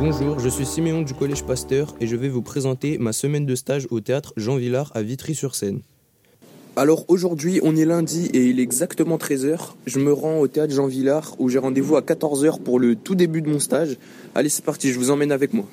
Bonjour, je suis Siméon du Collège Pasteur et je vais vous présenter ma semaine de stage au théâtre Jean Villard à Vitry-sur-Seine. Alors aujourd'hui, on est lundi et il est exactement 13h. Je me rends au théâtre Jean Villard où j'ai rendez-vous à 14h pour le tout début de mon stage. Allez, c'est parti, je vous emmène avec moi.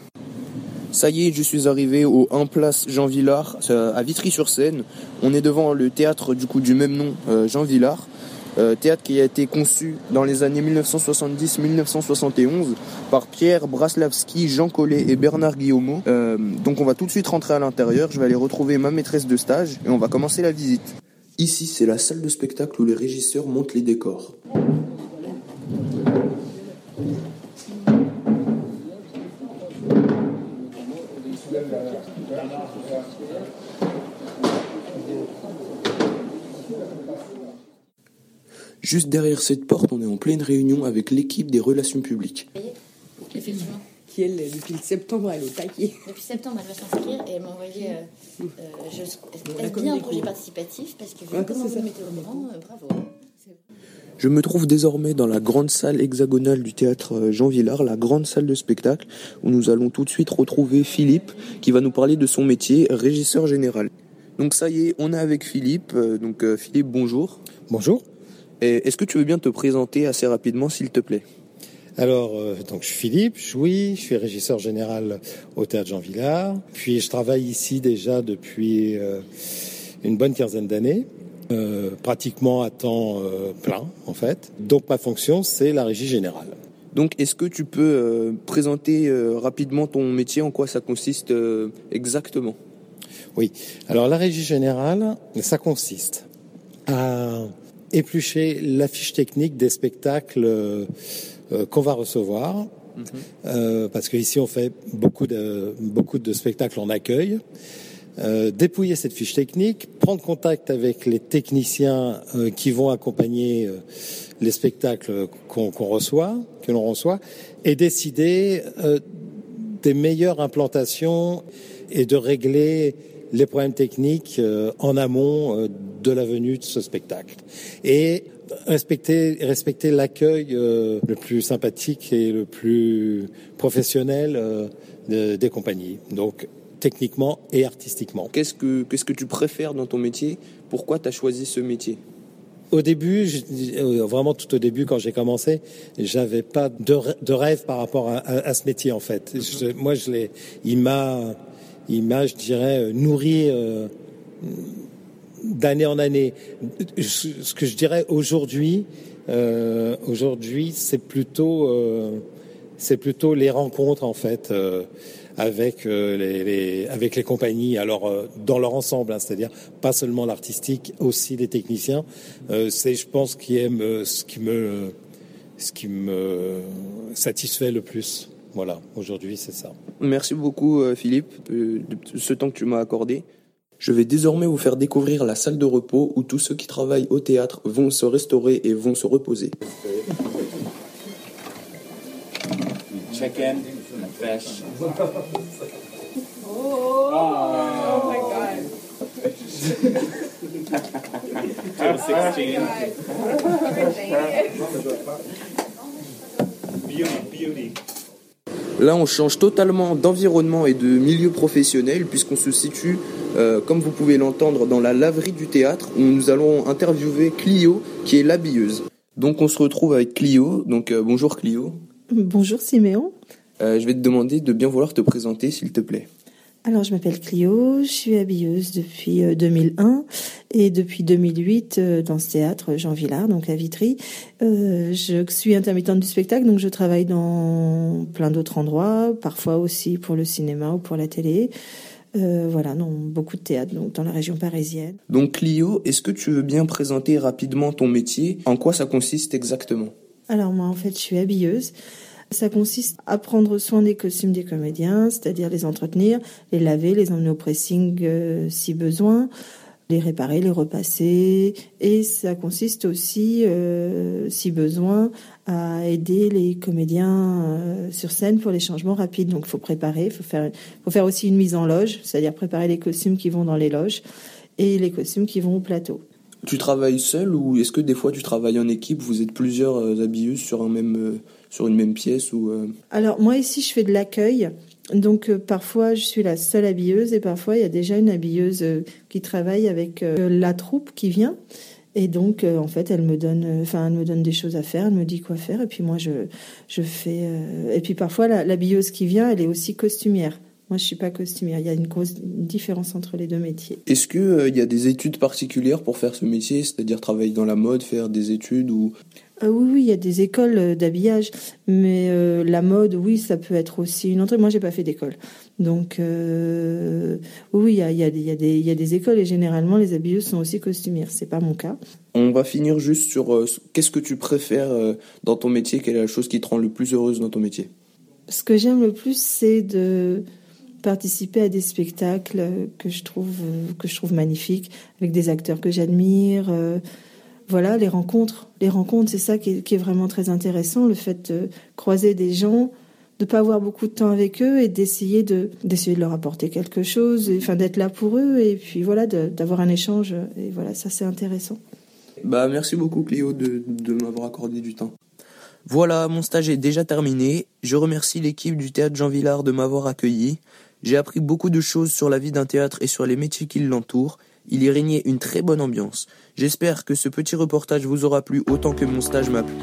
Ça y est, je suis arrivé au 1 place Jean Villard à Vitry-sur-Seine. On est devant le théâtre du coup du même nom, euh, Jean Villard. Euh, théâtre qui a été conçu dans les années 1970-1971 par Pierre Braslavski, Jean Collet et Bernard Guillaumeau. Euh, donc on va tout de suite rentrer à l'intérieur, je vais aller retrouver ma maîtresse de stage et on va commencer la visite. Ici, c'est la salle de spectacle où les régisseurs montent les décors. Juste derrière cette porte, on est en pleine réunion avec l'équipe des relations publiques. Effectivement. Qui, elle, depuis septembre, elle est au taquet. Depuis septembre, elle va s'inscrire et elle m'a envoyé. Euh, euh, je, bien un projet participatif parce que Ouais, comment vous ça. mettez au courant, euh, bravo. Je me trouve désormais dans la grande salle hexagonale du théâtre euh, Jean Villard, la grande salle de spectacle, où nous allons tout de suite retrouver Philippe, qui va nous parler de son métier, régisseur général. Donc ça y est, on est avec Philippe. Euh, Donc euh, Philippe, bonjour. Bonjour. Est-ce que tu veux bien te présenter assez rapidement, s'il te plaît? Alors, euh, donc je suis Philippe Jouy, je suis régisseur général au Théâtre Jean Villard. Puis je travaille ici déjà depuis euh, une bonne quinzaine d'années, euh, pratiquement à temps plein en fait. Donc ma fonction, c'est la régie générale. Donc est-ce que tu peux euh, présenter euh, rapidement ton métier, en quoi ça consiste euh, exactement? Oui. Alors la régie générale, ça consiste à éplucher la fiche technique des spectacles euh, euh, qu'on va recevoir. Euh, parce qu'ici on fait beaucoup de beaucoup de spectacles en accueil. Euh, dépouiller cette fiche technique, prendre contact avec les techniciens euh, qui vont accompagner les spectacles qu'on reçoit, que l'on reçoit, et décider des meilleures implantations et de régler les problèmes techniques en amont de la venue de ce spectacle. Et respecter, respecter l'accueil euh, le plus sympathique et le plus professionnel euh, de- des compagnies. Donc techniquement et artistiquement. Qu'est-ce que qu'est-ce que tu préfères dans ton métier? Pourquoi tu as choisi ce métier? Au début, euh, vraiment tout au début, quand j'ai commencé, j'avais pas de, rê- de rêve par rapport à, à- à ce métier en fait. Je- moi, je l'ai, il m'a, il m'a, je dirais, nourri euh, d'année en année. Ce que je dirais aujourd'hui, euh, aujourd'hui, c'est plutôt, euh, c'est plutôt les rencontres en fait. euh, avec euh, les, les- avec les compagnies, alors euh, dans leur ensemble, hein, c'est-à-dire pas seulement l'artistique, aussi les techniciens. Euh, c'est, je pense, qui est me- ce qui me ce qui me satisfait le plus. Voilà, aujourd'hui, c'est ça. Merci beaucoup Philippe de ce temps que tu m'as accordé. Je vais désormais vous faire découvrir la salle de repos où tous ceux qui travaillent au théâtre vont se restaurer et vont se reposer. Oh, 16. Beauty, beauty. Là, on change totalement d'environnement et de milieu professionnel puisqu'on se situe, euh, comme vous pouvez l'entendre, dans la laverie du théâtre où nous allons interviewer Clio, qui est l'habilleuse. Donc, on se retrouve avec Clio. Donc, euh, bonjour Clio. Bonjour Siméon. Euh, je vais te demander de bien vouloir te présenter, s'il te plaît. Alors je m'appelle Clio, je suis habilleuse depuis euh, 2001 et depuis 2008 euh, dans ce théâtre Jean Villard, donc à Vitry. Euh, je suis intermittente du spectacle, donc je travaille dans plein d'autres endroits, parfois aussi pour le cinéma ou pour la télé. Euh, voilà, dans beaucoup de théâtres, donc dans la région parisienne. Donc, Clio, est-ce que tu veux bien présenter rapidement ton métier? En quoi ça consiste exactement? Alors moi en fait je suis habilleuse. Ça consiste à prendre soin des costumes des comédiens, c'est-à-dire les entretenir, les laver, les emmener au pressing euh, si besoin, les réparer, les repasser. Et ça consiste aussi, euh, si besoin, à aider les comédiens euh, sur scène pour les changements rapides. Donc il faut préparer, il faut faire, faut faire aussi une mise en loge, c'est-à-dire préparer les costumes qui vont dans les loges et les costumes qui vont au plateau. Tu travailles seul ou est-ce que des fois tu travailles en équipe Vous êtes plusieurs euh, habilleuses sur, un même, euh, sur une même pièce ou euh, Alors moi ici je fais de l'accueil. Donc parfois je suis la seule habilleuse et parfois il y a déjà une habilleuse qui travaille avec la troupe qui vient. Et donc en fait elle me donne, me donne des choses à faire, elle me dit quoi faire et puis moi je je fais. Et puis parfois la- l'habilleuse qui vient elle est aussi costumière. Moi je suis pas costumière. Il y a une grosse différence entre les deux métiers. Est-ce que euh, il y a des études particulières pour faire ce métier, c'est-à-dire travailler dans la mode, faire des études ou? Ah oui, oui, il y a des écoles euh, d'habillage, mais euh, la mode, oui, ça peut être aussi une entrée. Moi, j'ai pas fait d'école, donc euh, oui, il y a, il y, a, des- il y, a des- il y a des écoles et généralement les habilleuses sont aussi costumières. C'est pas mon cas. On va finir juste sur euh, qu'est-ce que tu préfères dans ton métier, quelle est la chose qui te rend le plus heureuse dans ton métier? Ce que j'aime le plus, c'est de participer à des spectacles que je trouve euh, que je trouve magnifiques avec des acteurs que j'admire. euh, voilà, les rencontres, les rencontres, c'est ça qui est, vraiment très intéressant, le fait de croiser des gens, de pas avoir beaucoup de temps avec eux et d'essayer de d'essayer de leur apporter quelque chose, enfin d'être là pour eux et puis voilà d'avoir un échange et voilà ça c'est intéressant. Bah merci beaucoup Cléo de, de m'avoir accordé du temps. Voilà, mon stage est déjà terminé. Je remercie l'équipe du théâtre Jean Villard de m'avoir accueilli. J'ai appris beaucoup de choses sur la vie d'un théâtre et sur les métiers qui l'entourent. Il y régnait une très bonne ambiance. J'espère que ce petit reportage vous aura plu autant que mon stage m'a plu.